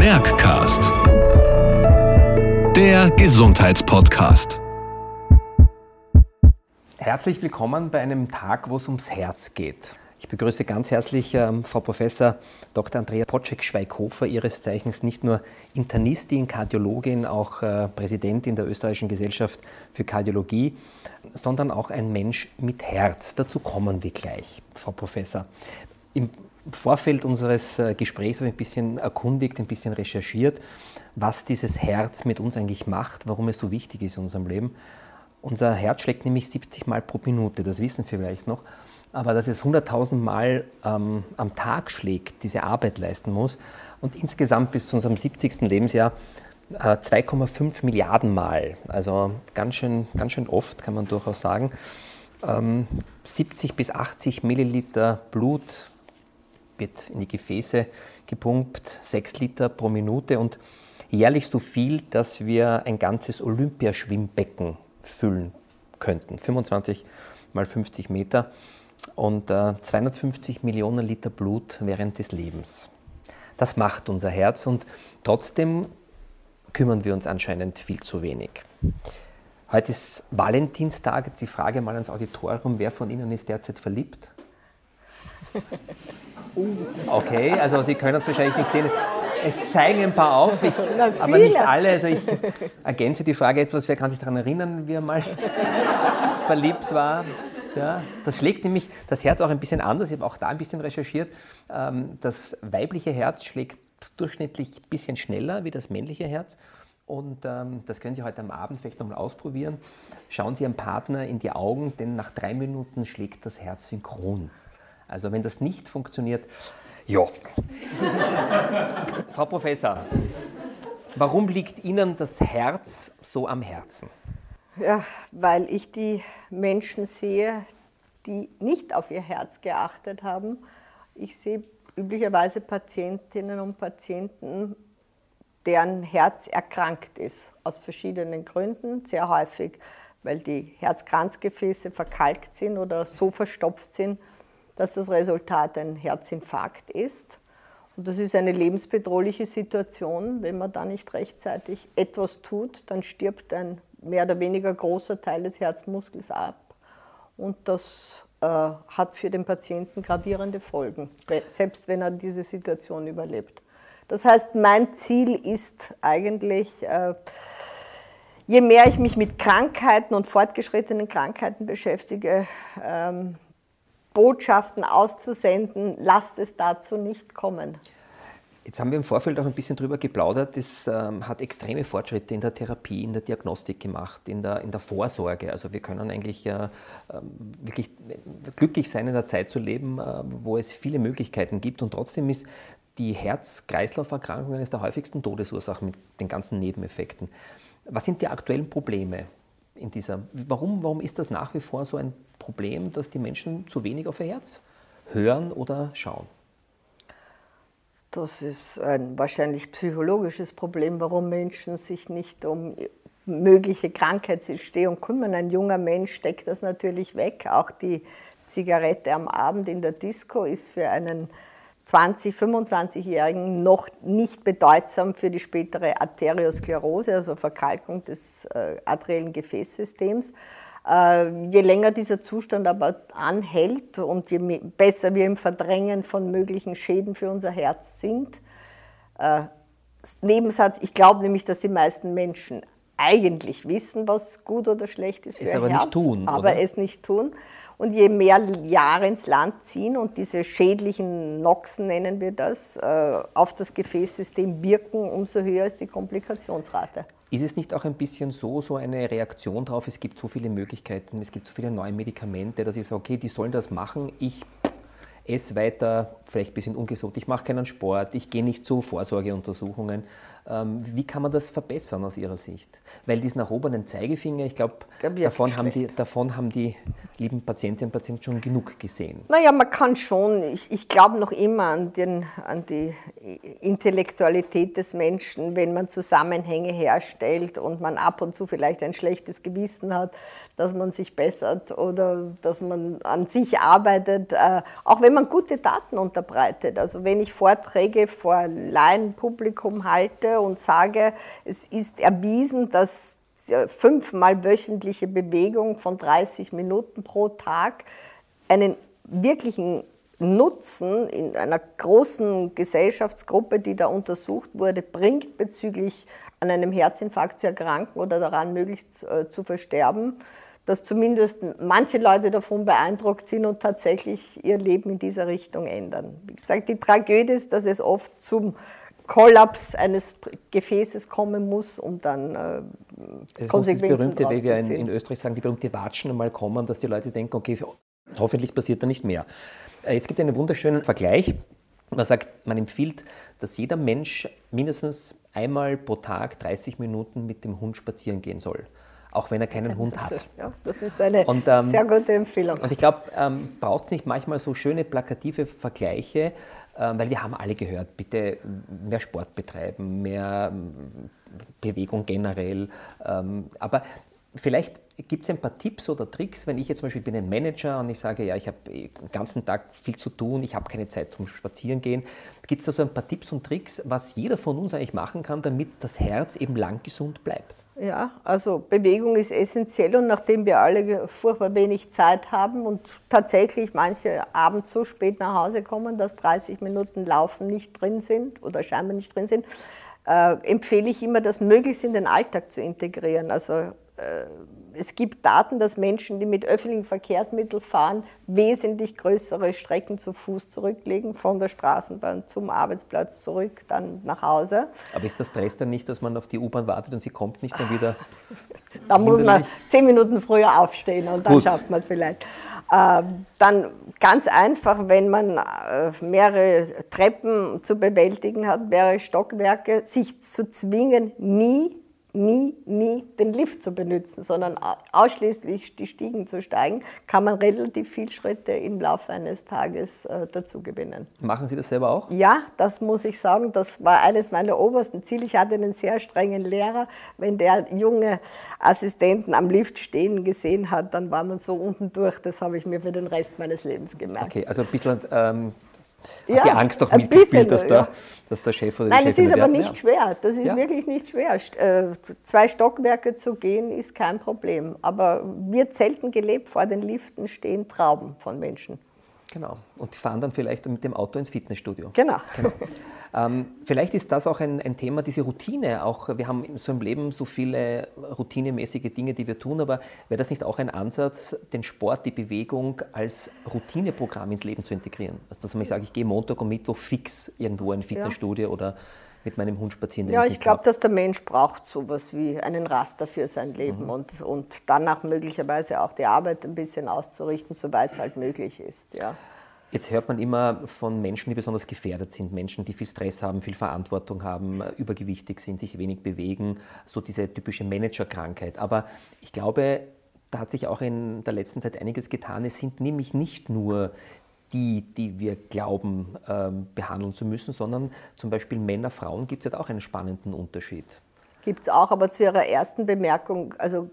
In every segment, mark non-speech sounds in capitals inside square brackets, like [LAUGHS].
Merckcast. Der Gesundheitspodcast. Herzlich willkommen bei einem Tag, wo es ums Herz geht. Ich begrüße ganz herzlich ähm, Frau Professor Dr. Andrea Potschek-Schweighofer, ihres Zeichens nicht nur Internistin, Kardiologin, auch äh, Präsidentin der Österreichischen Gesellschaft für Kardiologie, sondern auch ein Mensch mit Herz. Dazu kommen wir gleich, Frau Professor. Im Vorfeld unseres äh, Gesprächs habe ich ein bisschen erkundigt, ein bisschen recherchiert, was dieses Herz mit uns eigentlich macht, warum es so wichtig ist in unserem Leben. Unser Herz schlägt nämlich 70 Mal pro Minute, das wissen wir vielleicht noch. Aber dass es 100.000 Mal ähm, am Tag schlägt, diese Arbeit leisten muss und insgesamt bis zu unserem 70. Lebensjahr äh, 2,5 Milliarden Mal, also ganz schön, ganz schön oft, kann man durchaus sagen. Ähm, 70 bis 80 Milliliter Blut wird in die Gefäße gepumpt, 6 Liter pro Minute und jährlich so viel, dass wir ein ganzes Olympiaschwimmbecken füllen könnten. 25 mal 50 Meter und äh, 250 Millionen Liter Blut während des Lebens. Das macht unser Herz und trotzdem kümmern wir uns anscheinend viel zu wenig. Heute ist Valentinstag. Die Frage mal ans Auditorium: Wer von Ihnen ist derzeit verliebt? [LAUGHS] Okay, also Sie können es wahrscheinlich nicht sehen. Es zeigen ein paar auf, ich, aber nicht alle. Also ich ergänze die Frage etwas. Wer kann sich daran erinnern, wie er mal [LAUGHS] verliebt war? Ja, das schlägt nämlich das Herz auch ein bisschen anders. Ich habe auch da ein bisschen recherchiert. Ähm, das weibliche Herz schlägt durchschnittlich ein bisschen schneller wie das männliche Herz. Und ähm, das können Sie heute am Abend vielleicht nochmal ausprobieren. Schauen Sie Ihrem Partner in die Augen, denn nach drei Minuten schlägt das Herz synchron. Also wenn das nicht funktioniert, ja. [LAUGHS] Frau Professor, warum liegt Ihnen das Herz so am Herzen? Ja, weil ich die Menschen sehe, die nicht auf ihr Herz geachtet haben. Ich sehe üblicherweise Patientinnen und Patienten, deren Herz erkrankt ist, aus verschiedenen Gründen, sehr häufig, weil die Herzkranzgefäße verkalkt sind oder so verstopft sind, dass das Resultat ein Herzinfarkt ist. Und das ist eine lebensbedrohliche Situation. Wenn man da nicht rechtzeitig etwas tut, dann stirbt ein mehr oder weniger großer Teil des Herzmuskels ab. Und das äh, hat für den Patienten gravierende Folgen, selbst wenn er diese Situation überlebt. Das heißt, mein Ziel ist eigentlich, äh, je mehr ich mich mit Krankheiten und fortgeschrittenen Krankheiten beschäftige, ähm, Botschaften auszusenden, lasst es dazu nicht kommen. Jetzt haben wir im Vorfeld auch ein bisschen darüber geplaudert. Es ähm, hat extreme Fortschritte in der Therapie, in der Diagnostik gemacht, in der, in der Vorsorge. Also wir können eigentlich äh, wirklich glücklich sein, in einer Zeit zu leben, äh, wo es viele Möglichkeiten gibt. Und trotzdem ist die Herz-Kreislauf-Erkrankung eines der häufigsten Todesursachen mit den ganzen Nebeneffekten. Was sind die aktuellen Probleme in dieser? Warum, warum ist das nach wie vor so ein Problem, dass die Menschen zu wenig auf ihr Herz hören oder schauen? Das ist ein wahrscheinlich psychologisches Problem, warum Menschen sich nicht um mögliche Krankheitsentstehung kümmern. Ein junger Mensch steckt das natürlich weg. Auch die Zigarette am Abend in der Disco ist für einen 20-, 25-Jährigen noch nicht bedeutsam für die spätere Arteriosklerose, also Verkalkung des äh, arteriellen Gefäßsystems. Äh, je länger dieser Zustand aber anhält und je besser wir im Verdrängen von möglichen Schäden für unser Herz sind, äh, Nebensatz, ich glaube nämlich, dass die meisten Menschen eigentlich wissen, was gut oder schlecht ist für es ihr aber Herz, nicht tun, aber oder? es nicht tun. Und je mehr Jahre ins Land ziehen und diese schädlichen Noxen, nennen wir das, äh, auf das Gefäßsystem wirken, umso höher ist die Komplikationsrate. Ist es nicht auch ein bisschen so, so eine Reaktion darauf, es gibt so viele Möglichkeiten, es gibt so viele neue Medikamente, dass ich sage, okay, die sollen das machen, ich esse weiter, vielleicht ein bisschen ungesund, ich mache keinen Sport, ich gehe nicht zu Vorsorgeuntersuchungen. Ähm, wie kann man das verbessern aus Ihrer Sicht? Weil diesen erhobenen Zeigefinger, ich glaube, davon, haben die, davon haben die lieben Patientinnen und Patienten schon genug gesehen. Naja, man kann schon, ich, ich glaube noch immer an, den, an die Intellektualität des Menschen, wenn man Zusammenhänge herstellt und man ab und zu vielleicht ein schlechtes Gewissen hat, dass man sich bessert oder dass man an sich arbeitet, äh, auch wenn man gute Daten unterbreitet. Also wenn ich Vorträge vor Laienpublikum halte und sage, es ist erwiesen, dass fünfmal wöchentliche Bewegung von 30 Minuten pro Tag einen wirklichen Nutzen in einer großen Gesellschaftsgruppe, die da untersucht wurde, bringt bezüglich an einem Herzinfarkt zu erkranken oder daran möglichst äh, zu versterben, dass zumindest manche Leute davon beeindruckt sind und tatsächlich ihr Leben in dieser Richtung ändern. Wie gesagt, die Tragödie ist, dass es oft zum Kollaps eines Gefäßes kommen muss, um dann äh, es Konsequenzen muss das berühmte, wie wir in, in, Österreich sagen, die berühmte Watschen einmal kommen, dass die Leute denken, okay, hoffentlich passiert da nicht mehr. Äh, jetzt gibt es einen wunderschönen Vergleich. Man sagt, man empfiehlt, dass jeder Mensch mindestens einmal pro Tag 30 Minuten mit dem Hund spazieren gehen soll auch wenn er keinen Hund hat. [LAUGHS] Ja, das ist eine und, ähm, sehr gute Empfehlung. Und ich glaube, ähm, braucht es nicht manchmal so schöne plakative Vergleiche, ähm, weil wir haben alle gehört, bitte mehr Sport betreiben, mehr ähm, Bewegung generell. Ähm, aber vielleicht gibt es ein paar Tipps oder Tricks, wenn ich jetzt zum Beispiel bin ein Manager und ich sage, ja, ich habe den ganzen Tag viel zu tun, ich habe keine Zeit zum Spazierengehen. Gibt es da so ein paar Tipps und Tricks, was jeder von uns eigentlich machen kann, damit das Herz eben lang gesund bleibt? Ja, also Bewegung ist essentiell und nachdem wir alle furchtbar wenig Zeit haben und tatsächlich manche abends so spät nach Hause kommen, dass 30 Minuten Laufen nicht drin sind oder scheinbar nicht drin sind, äh, empfehle ich immer, das möglichst in den Alltag zu integrieren. Also äh, es gibt Daten, dass Menschen, die mit öffentlichen Verkehrsmitteln fahren, wesentlich größere Strecken zu Fuß zurücklegen, von der Straßenbahn zum Arbeitsplatz zurück, dann nach Hause. Aber ist das Stress dann nicht, dass man auf die U-Bahn wartet und sie kommt nicht dann wieder? [LAUGHS] da muss man zehn Minuten früher aufstehen und dann Gut. schafft man es vielleicht. Ähm, dann ganz einfach, wenn man äh, mehrere Treppen zu bewältigen hat, mehrere Stockwerke, sich zu zwingen, nie nie, nie den Lift zu benutzen, sondern ausschließlich die Stiegen zu steigen, kann man relativ viele Schritte im Laufe eines Tages äh, dazu gewinnen. Machen Sie das selber auch? Ja, das muss ich sagen. Das war eines meiner obersten Ziele. Ich hatte einen sehr strengen Lehrer. Wenn der junge Assistenten am Lift stehen gesehen hat, dann war man so unten durch. Das habe ich mir für den Rest meines Lebens gemerkt. Okay, also ein bisschen ähm, ja, die Angst auch mitgespielt, dass, der, dass der Chef oder die Nein, Chefin es ist aber nicht ja. schwer. Das ist ja. wirklich nicht schwer. Äh, zwei Stockwerke zu gehen ist kein Problem. Aber wird selten gelebt. Vor den Liften stehen Trauben von Menschen. Genau. Und fahren dann vielleicht mit dem Auto ins Fitnessstudio. Genau. genau. [LAUGHS] Ähm, vielleicht ist das auch ein, ein, Thema, diese Routine. Auch wir haben in so einem Leben so viele routinemäßige Dinge, die wir tun, aber wäre das nicht auch ein Ansatz, den Sport, die Bewegung als Routineprogramm ins Leben zu integrieren? Also, dass man sagt, ich gehe Montag und Mittwoch fix irgendwo in ein Fitnessstudio ja. oder mit meinem Hund spazieren. Ja, ich, ich glaube, dass der Mensch braucht sowas wie einen Raster für sein Leben mhm. und, und danach möglicherweise auch die Arbeit ein bisschen auszurichten, soweit es halt möglich ist. Ja. Jetzt hört man immer von Menschen, die besonders gefährdet sind, Menschen, die viel Stress haben, viel Verantwortung haben, übergewichtig sind, sich wenig bewegen, so diese typische Managerkrankheit. Aber ich glaube, da hat sich auch in der letzten Zeit einiges getan. Es sind nämlich nicht nur die, die wir glauben, ähm, behandeln zu müssen, sondern zum Beispiel Männer, Frauen gibt es ja auch einen spannenden Unterschied. Gibt es auch, aber zu Ihrer ersten Bemerkung, also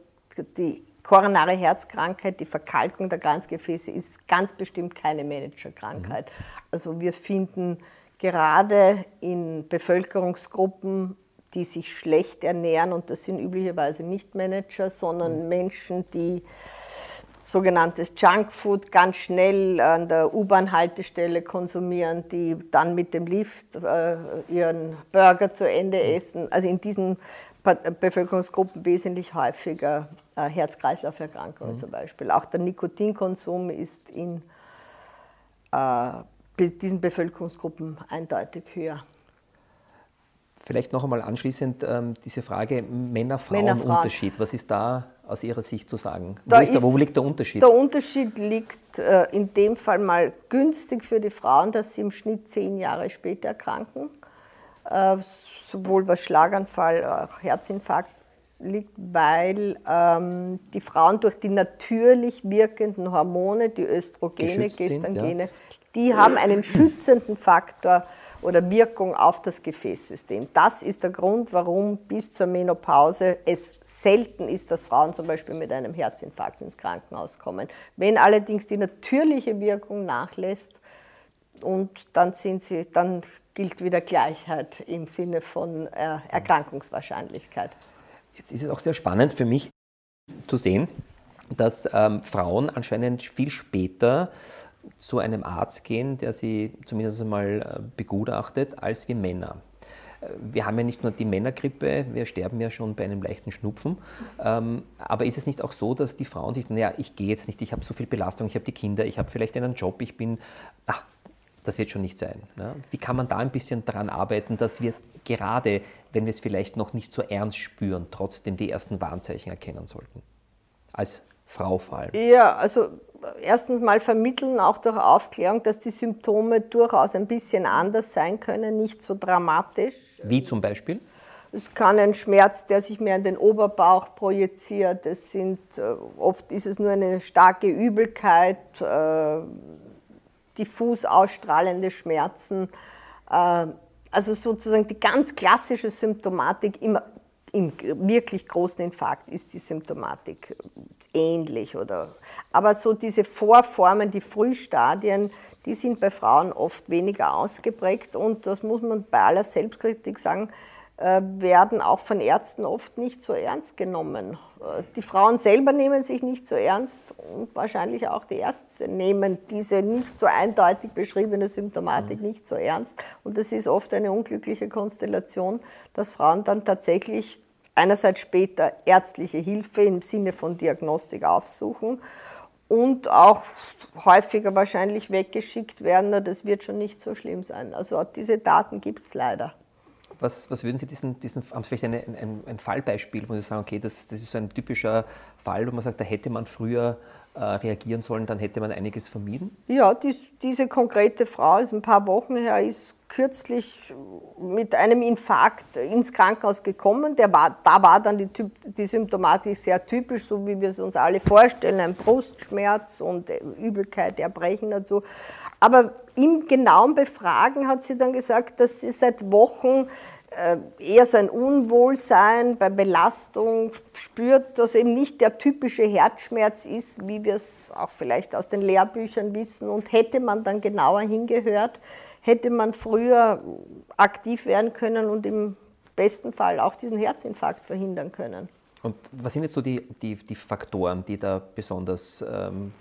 die koronare Herzkrankheit, die Verkalkung der Kranzgefäße ist ganz bestimmt keine Managerkrankheit. Mhm. Also wir finden gerade in Bevölkerungsgruppen, die sich schlecht ernähren, und das sind üblicherweise nicht Manager, sondern mhm. Menschen, die sogenanntes Junkfood ganz schnell an der U-Bahn-Haltestelle konsumieren, die dann mit dem Lift äh, ihren Burger zu Ende essen. Also in diesen Bevölkerungsgruppen wesentlich häufiger äh, Herz-Kreislauf-Erkrankungen mhm. zum Beispiel. Auch der Nikotinkonsum ist in äh, diesen Bevölkerungsgruppen eindeutig höher. Vielleicht noch einmal anschließend ähm, diese Frage Männer-Frauen-Unterschied. Männer, Was ist da aus Ihrer Sicht zu sagen? Wo, da der, wo liegt der Unterschied? Der Unterschied liegt äh, in dem Fall mal günstig für die Frauen, dass sie im Schnitt zehn Jahre später erkranken. Äh, sowohl was Schlaganfall, auch Herzinfarkt liegt, weil ähm, die Frauen durch die natürlich wirkenden Hormone, die Östrogene, Gestangene, ja. die haben einen schützenden Faktor oder Wirkung auf das Gefäßsystem. Das ist der Grund, warum bis zur Menopause es selten ist, dass Frauen zum Beispiel mit einem Herzinfarkt ins Krankenhaus kommen. Wenn allerdings die natürliche Wirkung nachlässt, und dann, sind sie, dann gilt wieder Gleichheit im Sinne von äh, Erkrankungswahrscheinlichkeit. Jetzt ist es auch sehr spannend für mich zu sehen, dass ähm, Frauen anscheinend viel später zu einem Arzt gehen, der sie zumindest einmal äh, begutachtet, als wir Männer. Äh, wir haben ja nicht nur die Männergrippe, wir sterben ja schon bei einem leichten Schnupfen. Ähm, aber ist es nicht auch so, dass die Frauen sich, naja, ich gehe jetzt nicht, ich habe so viel Belastung, ich habe die Kinder, ich habe vielleicht einen Job, ich bin, ach, das wird schon nicht sein. Ne? Wie kann man da ein bisschen daran arbeiten, dass wir gerade, wenn wir es vielleicht noch nicht so ernst spüren, trotzdem die ersten Warnzeichen erkennen sollten? Als Frau vor allem. Ja, also erstens mal vermitteln, auch durch Aufklärung, dass die Symptome durchaus ein bisschen anders sein können, nicht so dramatisch. Wie zum Beispiel? Es kann ein Schmerz, der sich mehr in den Oberbauch projiziert. Es sind, äh, oft ist es nur eine starke Übelkeit, äh, diffus ausstrahlende Schmerzen. Äh, also sozusagen die ganz klassische Symptomatik im, im wirklich großen Infarkt ist die Symptomatik ähnlich. Oder, aber so diese Vorformen, die Frühstadien, die sind bei Frauen oft weniger ausgeprägt und das muss man bei aller Selbstkritik sagen, werden auch von Ärzten oft nicht so ernst genommen. Äh, die Frauen selber nehmen sich nicht so ernst und wahrscheinlich auch die Ärzte nehmen diese nicht so eindeutig beschriebene Symptomatik mhm. nicht so ernst. Und das ist oft eine unglückliche Konstellation, dass Frauen dann tatsächlich einerseits später ärztliche Hilfe im Sinne von Diagnostik aufsuchen und auch häufiger wahrscheinlich weggeschickt werden. Das wird schon nicht so schlimm sein. Also diese Daten gibt es leider. Was, was, würden Sie diesen, diesen haben Sie vielleicht eine, ein, ein, Fallbeispiel, wo Sie sagen, okay, das, das, ist so ein typischer Fall, wo man sagt, da hätte man früher äh, reagieren sollen, dann hätte man einiges vermieden? Ja, dies, diese konkrete Frau ist ein paar Wochen her, ist kürzlich mit einem Infarkt ins Krankenhaus gekommen. Der war, da war dann die, die Symptomatik sehr typisch, so wie wir es uns alle vorstellen, ein Brustschmerz und Übelkeit, Erbrechen dazu. Aber im genauen Befragen hat sie dann gesagt, dass sie seit Wochen äh, eher so ein Unwohlsein bei Belastung spürt, dass eben nicht der typische Herzschmerz ist, wie wir es auch vielleicht aus den Lehrbüchern wissen. Und hätte man dann genauer hingehört, hätte man früher aktiv werden können und im besten Fall auch diesen Herzinfarkt verhindern können. Und was sind jetzt so die, die, die Faktoren, die da besonders ähm,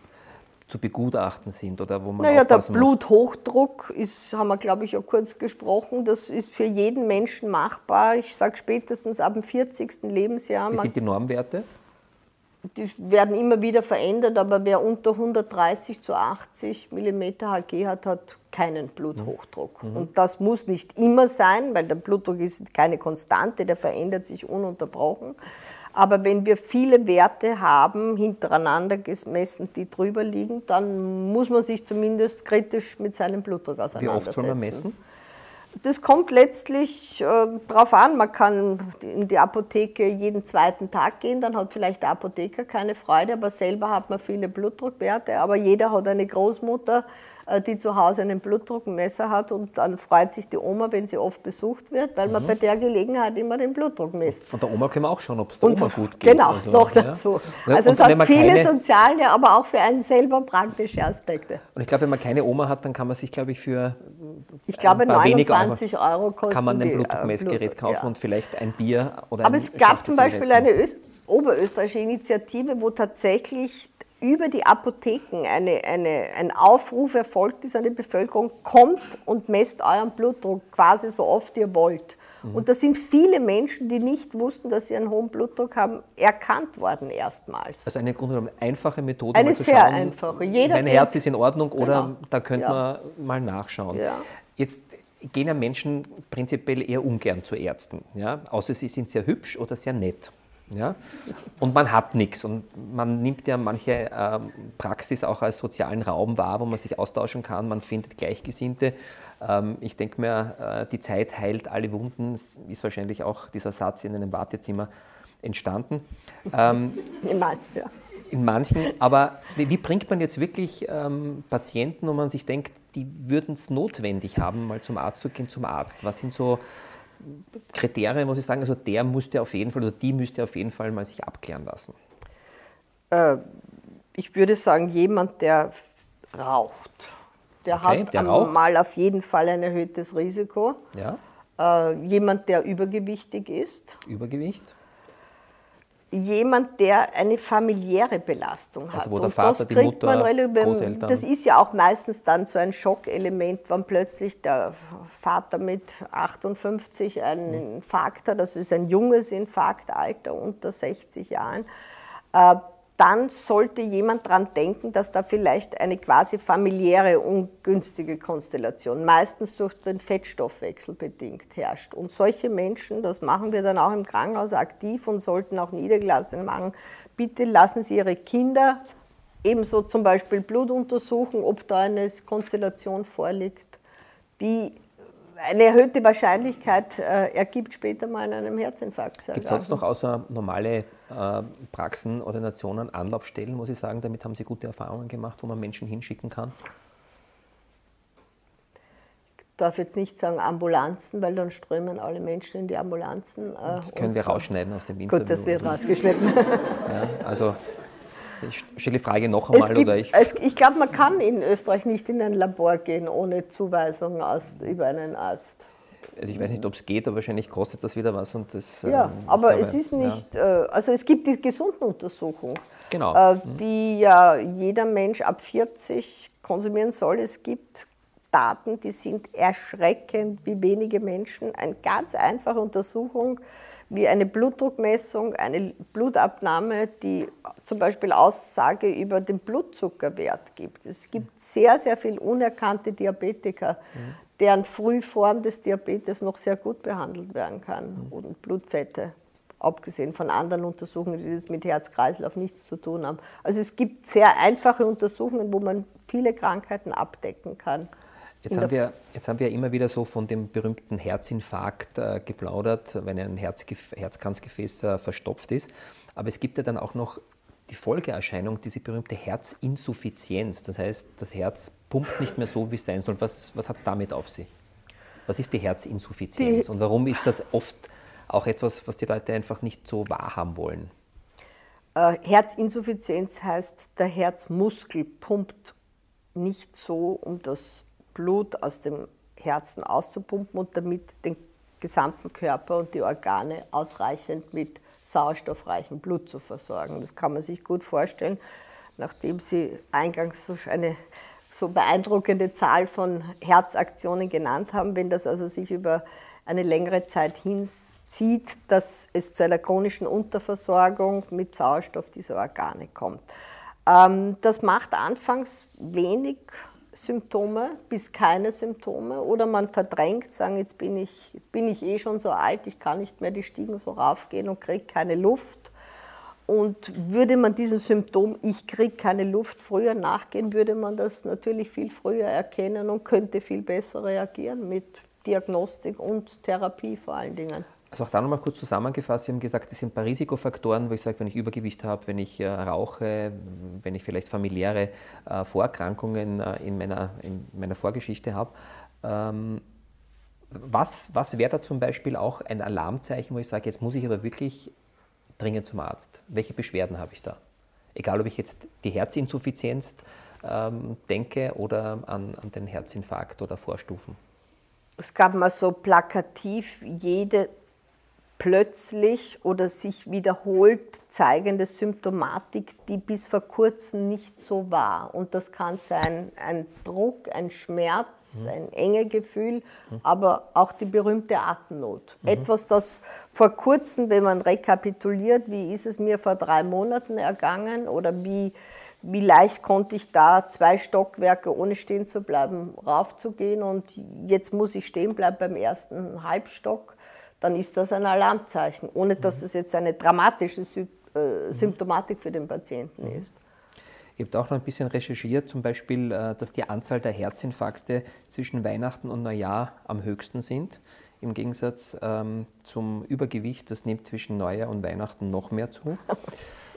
zu begutachten sind oder wo man Naja, der Bluthochdruck ist, haben wir glaube ich ja kurz gesprochen, das ist für jeden Menschen machbar. Ich sage spätestens ab dem 40. Lebensjahr. Wie sind die Normwerte? Die werden immer wieder verändert, aber wer unter 130 zu 80 mm Hg hat, hat keinen Bluthochdruck. Mhm. Und das muss nicht immer sein, weil der Blutdruck ist keine Konstante, der verändert sich ununterbrochen. Aber wenn wir viele Werte haben, hintereinander gemessen, die drüber liegen, dann muss man sich zumindest kritisch mit seinem Blutdruck auseinandersetzen. Wie oft soll man messen? Das kommt letztlich äh, darauf an. Man kann in die Apotheke jeden zweiten Tag gehen, dann hat vielleicht der Apotheker keine Freude, aber selber hat man viele Blutdruckwerte. Aber jeder hat eine Großmutter, die zu Hause einen Blutdruckmesser hat und dann freut sich die Oma, wenn sie oft besucht wird, weil man mhm. bei der Gelegenheit immer den Blutdruck misst. Von der Oma können wir auch schauen, ob es der und, Oma gut geht. Genau, also, noch dazu. Ja. Also und es hat viele keine, soziale, aber auch für einen selber praktische Aspekte. Und ich glaube, wenn man keine Oma hat, dann kann man sich, glaube ich, für ich glaube, 29 Euro, kosten Kann man ein Blutdruckmessgerät Blut, kaufen ja. und vielleicht ein Bier oder Aber es gab zum Beispiel eine Öst oberösterreichische Initiative, wo tatsächlich über die Apotheken eine, eine, ein Aufruf erfolgt ist an die Bevölkerung, kommt und messt euren Blutdruck quasi so oft ihr wollt. Mhm. Und da sind viele Menschen, die nicht wussten, dass sie einen hohen Blutdruck haben, erkannt worden erstmals. Also eine grundsätzlich einfache Methode. Eine sehr schauen, einfache. Jeder mein Herz ist in Ordnung oder genau. da könnte ja. man mal nachschauen. Ja. Jetzt gehen ja Menschen prinzipiell eher ungern zu Ärzten, ja? außer sie sind sehr hübsch oder sehr nett. Ja? Und man hat nichts. Und man nimmt ja manche ähm, Praxis auch als sozialen Raum wahr, wo man sich austauschen kann. Man findet Gleichgesinnte. Ähm, ich denke mir, äh, die Zeit heilt alle Wunden. Es ist wahrscheinlich auch dieser Satz in einem Wartezimmer entstanden. Ähm, [LAUGHS] ja. In manchen, aber wie, wie bringt man jetzt wirklich ähm, Patienten, wo man sich denkt, die würden es notwendig haben, mal zum Arzt zu gehen, zum Arzt? Was sind so Kriterien, muss ich sagen, also der müsste auf jeden Fall oder die müsste auf jeden Fall mal sich abklären lassen? Äh, ich würde sagen, jemand, der raucht, der okay, hat der mal auf jeden Fall ein erhöhtes Risiko. Ja. Äh, jemand, der übergewichtig ist. Übergewicht? Jemand, der eine familiäre Belastung hat. Also wo der Vater, die Mutter, Großeltern. Das ist ja auch meistens dann so ein Schockelement, wenn plötzlich der Vater mit 58 einen mhm. Infarkt hat, das ist ein junges Infarktalter unter 60 Jahren. Dann sollte jemand daran denken, dass da vielleicht eine quasi familiäre ungünstige Konstellation, meistens durch den Fettstoffwechsel bedingt, herrscht. Und solche Menschen, das machen wir dann auch im Krankenhaus aktiv und sollten auch Niedergelassene machen, bitte lassen Sie Ihre Kinder ebenso zum Beispiel Blut untersuchen, ob da eine Konstellation vorliegt, die eine erhöhte Wahrscheinlichkeit äh, ergibt, später mal einem Herzinfarkt Gibt es sonst noch außer normale äh, Praxen oder Nationen Anlaufstellen, muss ich sagen, damit haben Sie gute Erfahrungen gemacht, wo man Menschen hinschicken kann? Ich darf jetzt nicht sagen Ambulanzen, weil dann strömen alle Menschen in die Ambulanzen. Äh, das können wir rausschneiden aus dem Interview. Gut, das wird rausgeschnitten. ja, also ich stelle die Frage noch einmal. Gibt, oder ich es, ich glaube, man kann in Österreich nicht in ein Labor gehen ohne Zuweisung aus, über einen Arzt. Also ich weiß nicht, ob es geht, aber wahrscheinlich kostet das wieder was. Und das, ja, ähm, aber glaube, es ist nicht, ja. äh, also es gibt die Gesundenuntersuchung, genau. äh, mhm. die ja jeder Mensch ab 40 konsumieren soll. Es gibt Daten, die sind erschreckend, wie wenige Menschen eine ganz einfache Untersuchung wie eine Blutdruckmessung, eine Blutabnahme, die zum Beispiel Aussage über den Blutzuckerwert gibt. Es gibt sehr, sehr viele unerkannte Diabetiker, mhm. deren Frühform des Diabetes noch sehr gut behandelt werden kann mhm. und Blutfette abgesehen von anderen Untersuchungen, die das mit Herz-Kreislauf nichts zu tun haben. Also es gibt sehr einfache Untersuchungen, wo man viele Krankheiten abdecken kann. Jetzt haben, wir, jetzt haben wir immer wieder so von dem berühmten Herzinfarkt äh, geplaudert, wenn ein Herzgef Herzkranzgefäß äh, verstopft ist. Aber es gibt ja dann auch noch die Folgeerscheinung, diese berühmte Herzinsuffizienz. Das heißt, das Herz pumpt nicht mehr so, wie es sein soll. Was, was hat es damit auf sich? Was ist die Herzinsuffizienz die und warum ist das oft auch etwas, was die Leute einfach nicht so wahrhaben wollen? Äh, Herzinsuffizienz heißt, der Herzmuskel pumpt nicht so, um das Blut aus dem Herzen auszupumpen und damit den gesamten Körper und die Organe ausreichend mit sauerstoffreichem Blut zu versorgen. Das kann man sich gut vorstellen, nachdem Sie eingangs eine so beeindruckende Zahl von Herzaktionen genannt haben, wenn das also sich über eine längere Zeit hinzieht, dass es zu einer chronischen Unterversorgung mit Sauerstoff dieser Organe kommt. Ähm, das macht anfangs wenig Symptome bis keine Symptome oder man verdrängt, sagen, jetzt bin ich, bin ich eh schon so alt, ich kann nicht mehr die Stiegen so raufgehen und kriege keine Luft. Und würde man diesem Symptom, ich kriege keine Luft, früher nachgehen, würde man das natürlich viel früher erkennen und könnte viel besser reagieren mit Diagnostik und Therapie vor allen Dingen. Also auch da nochmal kurz zusammengefasst, Sie haben gesagt, das sind ein paar Risikofaktoren, wo ich sage, wenn ich Übergewicht habe, wenn ich äh, rauche, wenn ich vielleicht familiäre äh, Vorerkrankungen äh, in, meiner, in meiner Vorgeschichte habe. Ähm, was, was wäre da zum Beispiel auch ein Alarmzeichen, wo ich sage, jetzt muss ich aber wirklich dringend zum Arzt? Welche Beschwerden habe ich da? Egal, ob ich jetzt die Herzinsuffizienz ähm, denke oder an, an den Herzinfarkt oder Vorstufen. Es gab mal so plakativ jede plötzlich oder sich wiederholt zeigende Symptomatik, die bis vor kurzem nicht so war. Und das kann sein ein Druck, ein Schmerz, mhm. ein enge Gefühl, mhm. aber auch die berühmte Atemnot. Mhm. Etwas, das vor kurzem, wenn man rekapituliert, wie ist es mir vor drei Monaten ergangen oder wie, wie leicht konnte ich da zwei Stockwerke ohne stehen zu bleiben raufzugehen und jetzt muss ich stehen bleiben beim ersten Halbstock dann ist das ein Alarmzeichen, ohne dass es jetzt eine dramatische äh, Symptomatik für den Patienten ist. Ihr habt auch noch ein bisschen recherchiert, zum Beispiel, äh, dass die Anzahl der Herzinfarkte zwischen Weihnachten und Neujahr am höchsten sind. Im Gegensatz ähm, zum Übergewicht, das nimmt zwischen Neujahr und Weihnachten noch mehr zu. [LAUGHS]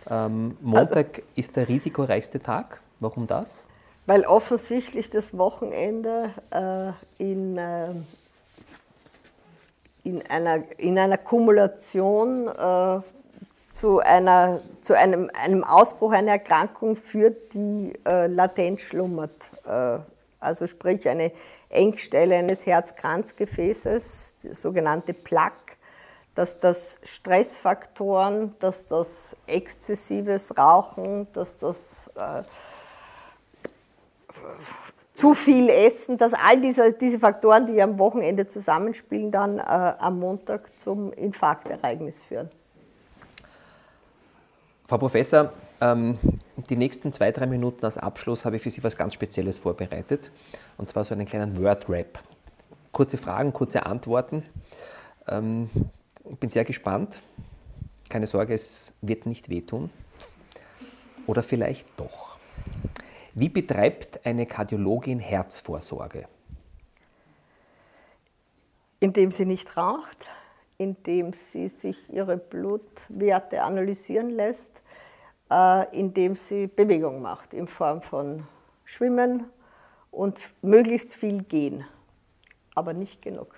Ähm, Montag also, ist der risikoreichste Tag. Warum das? Weil offensichtlich das Wochenende äh, in, äh, in, einer, in einer Kumulation äh, zu, einer, zu einem, einem Ausbruch einer Erkrankung führt, die äh, latent schlummert. Äh, also sprich eine Engstelle eines Herz-Kranzgefäßes, sogenannte Plaque, dass das Stressfaktoren, dass das exzessives Rauchen, dass das äh, zu viel Essen, dass all diese, diese Faktoren, die am Wochenende zusammenspielen, dann äh, am Montag zum Infarktereignis führen. Frau Professor, ähm, die nächsten zwei, drei Minuten als Abschluss habe ich für Sie was ganz Spezielles vorbereitet. Und zwar so einen kleinen Word-Rap. Kurze Fragen, kurze Antworten. Ähm, ich bin sehr gespannt. Keine Sorge, es wird nicht wehtun. Oder vielleicht doch. Wie betreibt eine Kardiologin Herzvorsorge? Indem sie nicht raucht, indem sie sich ihre Blutwerte analysieren lässt, äh, indem sie Bewegung macht in Form von Schwimmen und möglichst viel Gehen, aber nicht genug.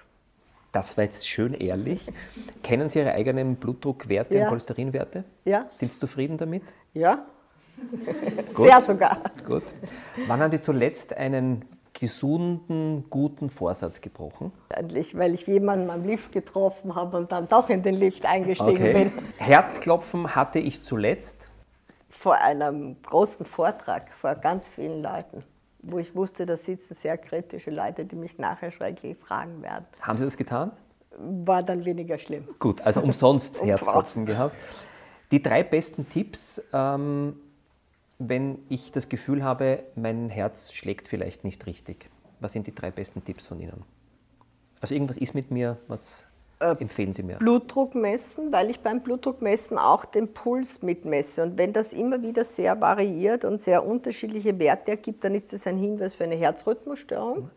Das war jetzt schön ehrlich. Kennen Sie Ihre eigenen Blutdruckwerte ja. und Cholesterinwerte? Ja. Sind Sie zufrieden damit? Ja. Sehr sogar. Gut. Wann haben Sie zuletzt einen gesunden, guten Vorsatz gebrochen? Endlich, weil ich jemanden am Lift getroffen habe und dann doch in den Lift eingestiegen okay. bin. Herzklopfen hatte ich zuletzt? vor einem großen Vortrag vor ganz vielen Leuten, wo ich wusste, da sitzen sehr kritische Leute, die mich nachher schrecklich fragen werden. Haben Sie das getan? War dann weniger schlimm. Gut, also umsonst [LAUGHS] Herzklopfen gehabt. Die drei besten Tipps, ähm, wenn ich das Gefühl habe, mein Herz schlägt vielleicht nicht richtig. Was sind die drei besten Tipps von Ihnen? Also irgendwas ist mit mir, was äh, empfehlen Sie mir? Blutdruck messen, weil ich beim Blutdruckmessen auch den Puls mitmesse. Und wenn das immer wieder sehr variiert und sehr unterschiedliche Werte ergibt, dann ist das ein Hinweis für eine Herzrhythmusstörung.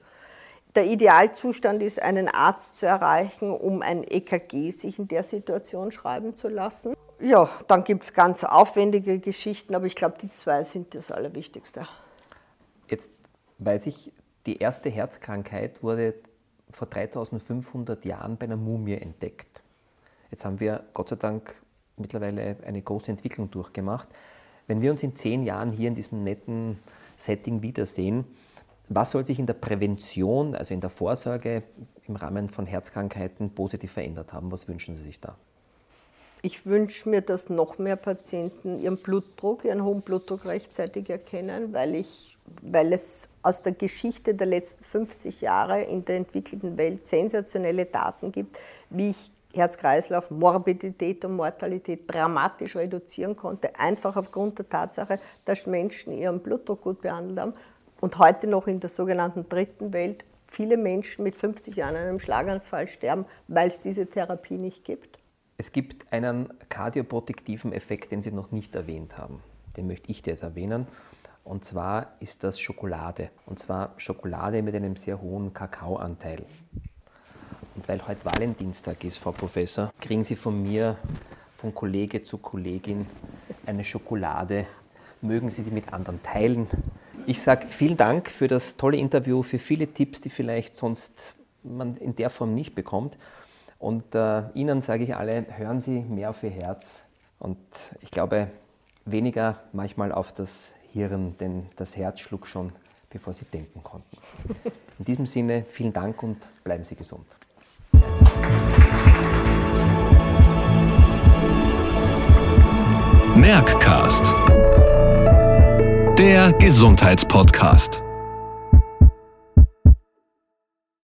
Der Idealzustand ist, einen Arzt zu erreichen, um ein EKG sich in der Situation schreiben zu lassen. Ja, dann gibt es ganz aufwendige Geschichten, aber ich glaube, die zwei sind das Allerwichtigste. Jetzt weiß ich, die erste Herzkrankheit wurde vor 3500 Jahren bei einer Mumie entdeckt. Jetzt haben wir Gott sei Dank mittlerweile eine große Entwicklung durchgemacht. Wenn wir uns in zehn Jahren hier in diesem netten Setting wiedersehen, was soll sich in der Prävention, also in der Vorsorge im Rahmen von Herzkrankheiten positiv verändert haben? Was wünschen Sie sich da? Ich wünsche mir, dass noch mehr Patienten ihren Blutdruck, ihren hohen Blutdruck rechtzeitig erkennen, weil ich weil es aus der Geschichte der letzten 50 Jahre in der entwickelten Welt sensationelle Daten gibt, wie ich Herz-Kreislauf, Morbidität und Mortalität dramatisch reduzieren konnte, einfach aufgrund der Tatsache, dass Menschen ihren Blutdruck gut behandelt haben und heute noch in der sogenannten dritten Welt viele Menschen mit 50 Jahren an einem Schlaganfall sterben, weil es diese Therapie nicht gibt. Es gibt einen kardioprotektiven Effekt, den Sie noch nicht erwähnt haben. Den möchte ich jetzt erwähnen. Und zwar ist das Schokolade. Und zwar Schokolade mit einem sehr hohen Kakaoanteil. Und weil heute Valentinstag ist, Frau Professor, kriegen Sie von mir, von Kollege zu Kollegin, eine Schokolade. Mögen Sie sie mit anderen teilen. Ich sage vielen Dank für das tolle Interview, für viele Tipps, die vielleicht sonst man in der Form nicht bekommt. Und äh, Ihnen sage ich alle, hören Sie mehr auf Ihr Herz. Und ich glaube, weniger manchmal auf das Hirn, denn das Herz schlug schon, bevor sie denken konnten. [LAUGHS] In diesem Sinne, vielen Dank und bleiben Sie gesund. Merckcast, der Gesundheitspodcast.